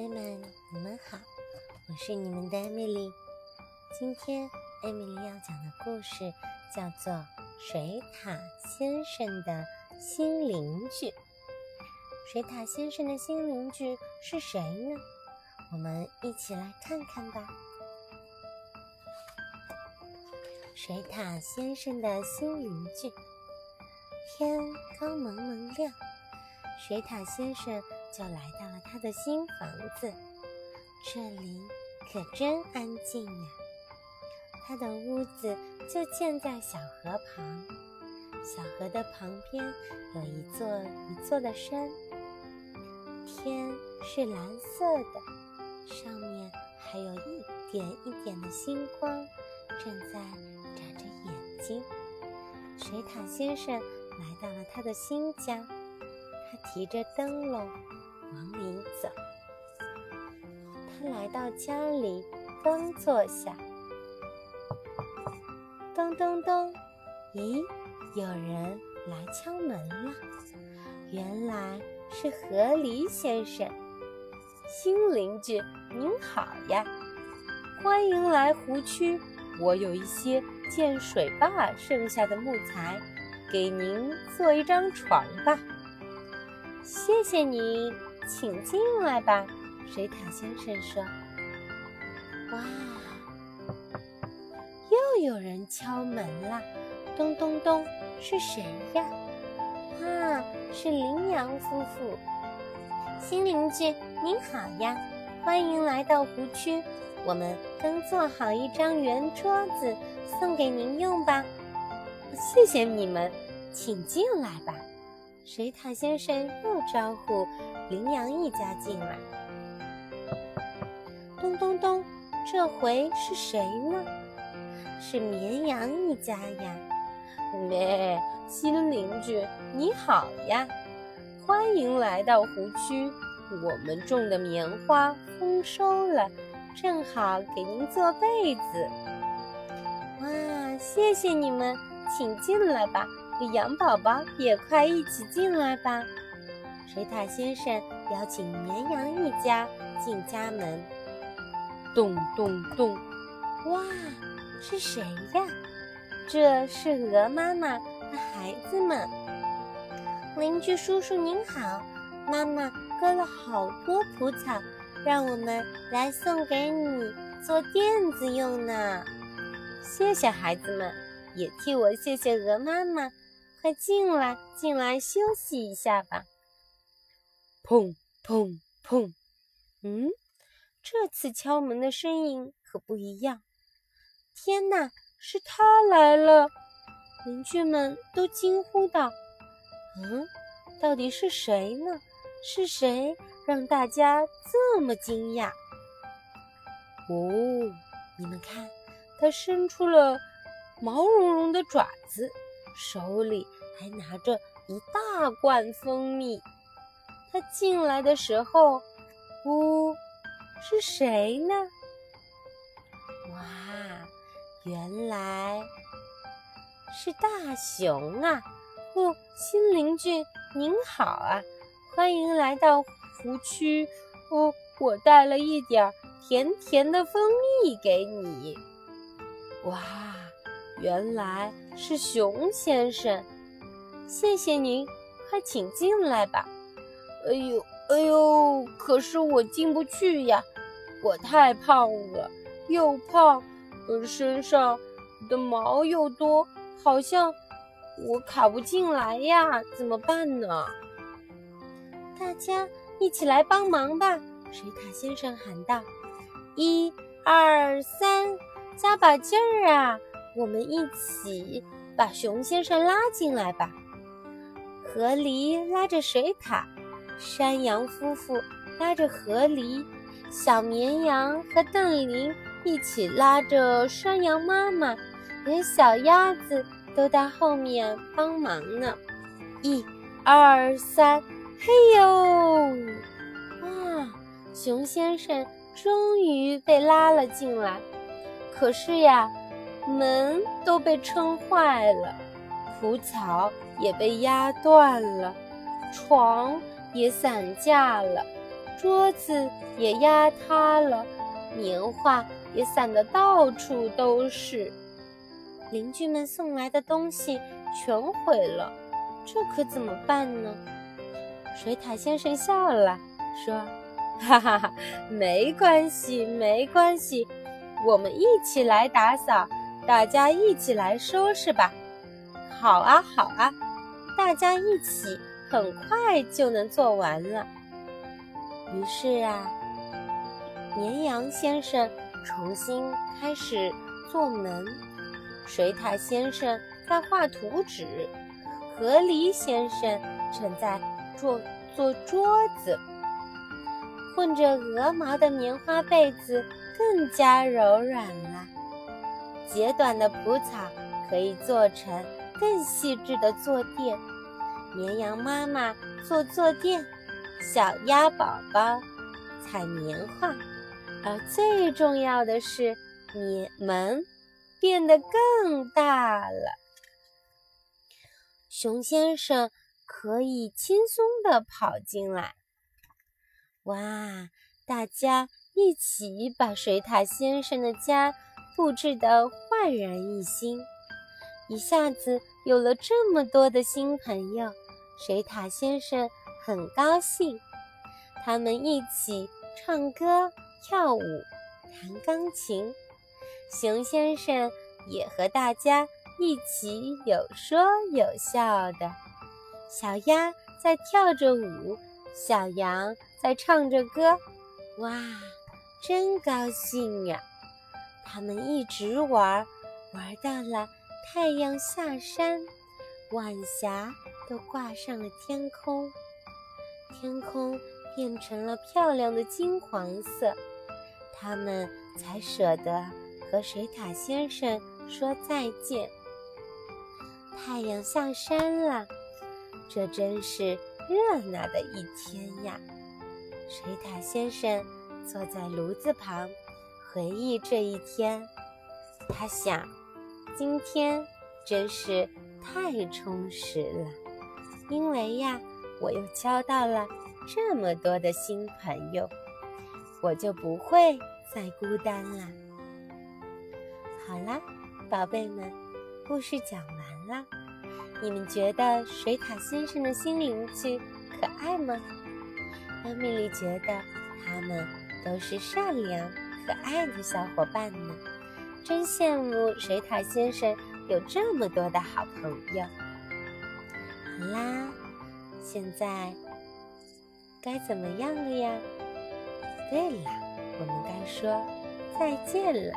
朋友们，你们好，我是你们的艾米丽。今天艾米丽要讲的故事叫做《水獭先生的新邻居》。水獭先生的新邻居是谁呢？我们一起来看看吧。水獭先生的新邻居，天刚蒙蒙亮，水獭先生。就来到了他的新房子，这里可真安静呀。他的屋子就建在小河旁，小河的旁边有一座一座的山，天是蓝色的，上面还有一点一点的星光正在眨着眼睛。水獭先生来到了他的新家，他提着灯笼。往里走，他来到家里，刚坐下，咚咚咚，咦，有人来敲门了。原来是河狸先生，新邻居您好呀，欢迎来湖区。我有一些建水坝剩下的木材，给您做一张床吧。谢谢您。请进来吧，水獭先生说。哇，又有人敲门了，咚咚咚，是谁呀？哇，是羚羊夫妇。新邻居您好呀，欢迎来到湖区。我们刚做好一张圆桌子，送给您用吧。谢谢你们，请进来吧。水獭先生又招呼羚羊一家进来。咚咚咚，这回是谁呢？是绵羊一家呀。咩，新邻居你好呀，欢迎来到湖区。我们种的棉花丰收了，正好给您做被子。哇，谢谢你们，请进来吧。羊宝宝也快一起进来吧！水獭先生邀请绵羊一家进家门。咚咚咚！哇，是谁呀？这是鹅妈妈和孩子们。邻居叔叔您好，妈妈割了好多蒲草，让我们来送给你做垫子用呢。谢谢孩子们，也替我谢谢鹅妈妈。快进来，进来休息一下吧。砰砰砰！嗯，这次敲门的声音可不一样。天哪，是他来了！邻居们都惊呼道：“嗯，到底是谁呢？是谁让大家这么惊讶？”哦，你们看，他伸出了毛茸茸的爪子。手里还拿着一大罐蜂蜜。他进来的时候，呜，是谁呢？哇，原来是大熊啊！哦，新邻居您好啊，欢迎来到湖区。哦，我带了一点甜甜的蜂蜜给你。哇！原来是熊先生，谢谢您，快请进来吧。哎呦，哎呦，可是我进不去呀，我太胖了，又胖，呃，身上的毛又多，好像我卡不进来呀，怎么办呢？大家一起来帮忙吧！水獭先生喊道：“一、二、三，加把劲儿啊！”我们一起把熊先生拉进来吧。河狸拉着水獭，山羊夫妇拉着河狸，小绵羊和邓林一起拉着山羊妈妈，连小鸭子都在后面帮忙呢。一、二、三，嘿呦！哇，熊先生终于被拉了进来。可是呀。门都被撑坏了，蒲草也被压断了，床也散架了，桌子也压塌了，棉花也散得到处都是。邻居们送来的东西全毁了，这可怎么办呢？水獭先生笑了，说：“哈哈哈，没关系，没关系，我们一起来打扫，大家一起来收拾吧。”“好啊，好啊，大家一起，很快就能做完了。”于是啊，绵羊先生重新开始做门。水獭先生在画图纸，河狸先生正在做做桌子。混着鹅毛的棉花被子更加柔软了。截短的蒲草可以做成更细致的坐垫。绵羊妈妈做坐垫，小鸭宝宝采棉花，而最重要的是棉门。变得更大了。熊先生可以轻松地跑进来。哇！大家一起把水獭先生的家布置得焕然一新，一下子有了这么多的新朋友。水獭先生很高兴，他们一起唱歌、跳舞、弹钢琴。熊先生也和大家一起有说有笑的，小鸭在跳着舞，小羊在唱着歌，哇，真高兴呀！他们一直玩，玩到了太阳下山，晚霞都挂上了天空，天空变成了漂亮的金黄色，他们才舍得。和水獭先生说再见。太阳下山了，这真是热闹的一天呀！水獭先生坐在炉子旁，回忆这一天。他想，今天真是太充实了，因为呀，我又交到了这么多的新朋友，我就不会再孤单了。好啦，宝贝们，故事讲完了。你们觉得水獭先生的新邻居可爱吗？艾米丽觉得他们都是善良可爱的小伙伴呢，真羡慕水獭先生有这么多的好朋友。好啦，现在该怎么样了呀？对了，我们该说再见了。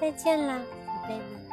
再见了，宝贝们。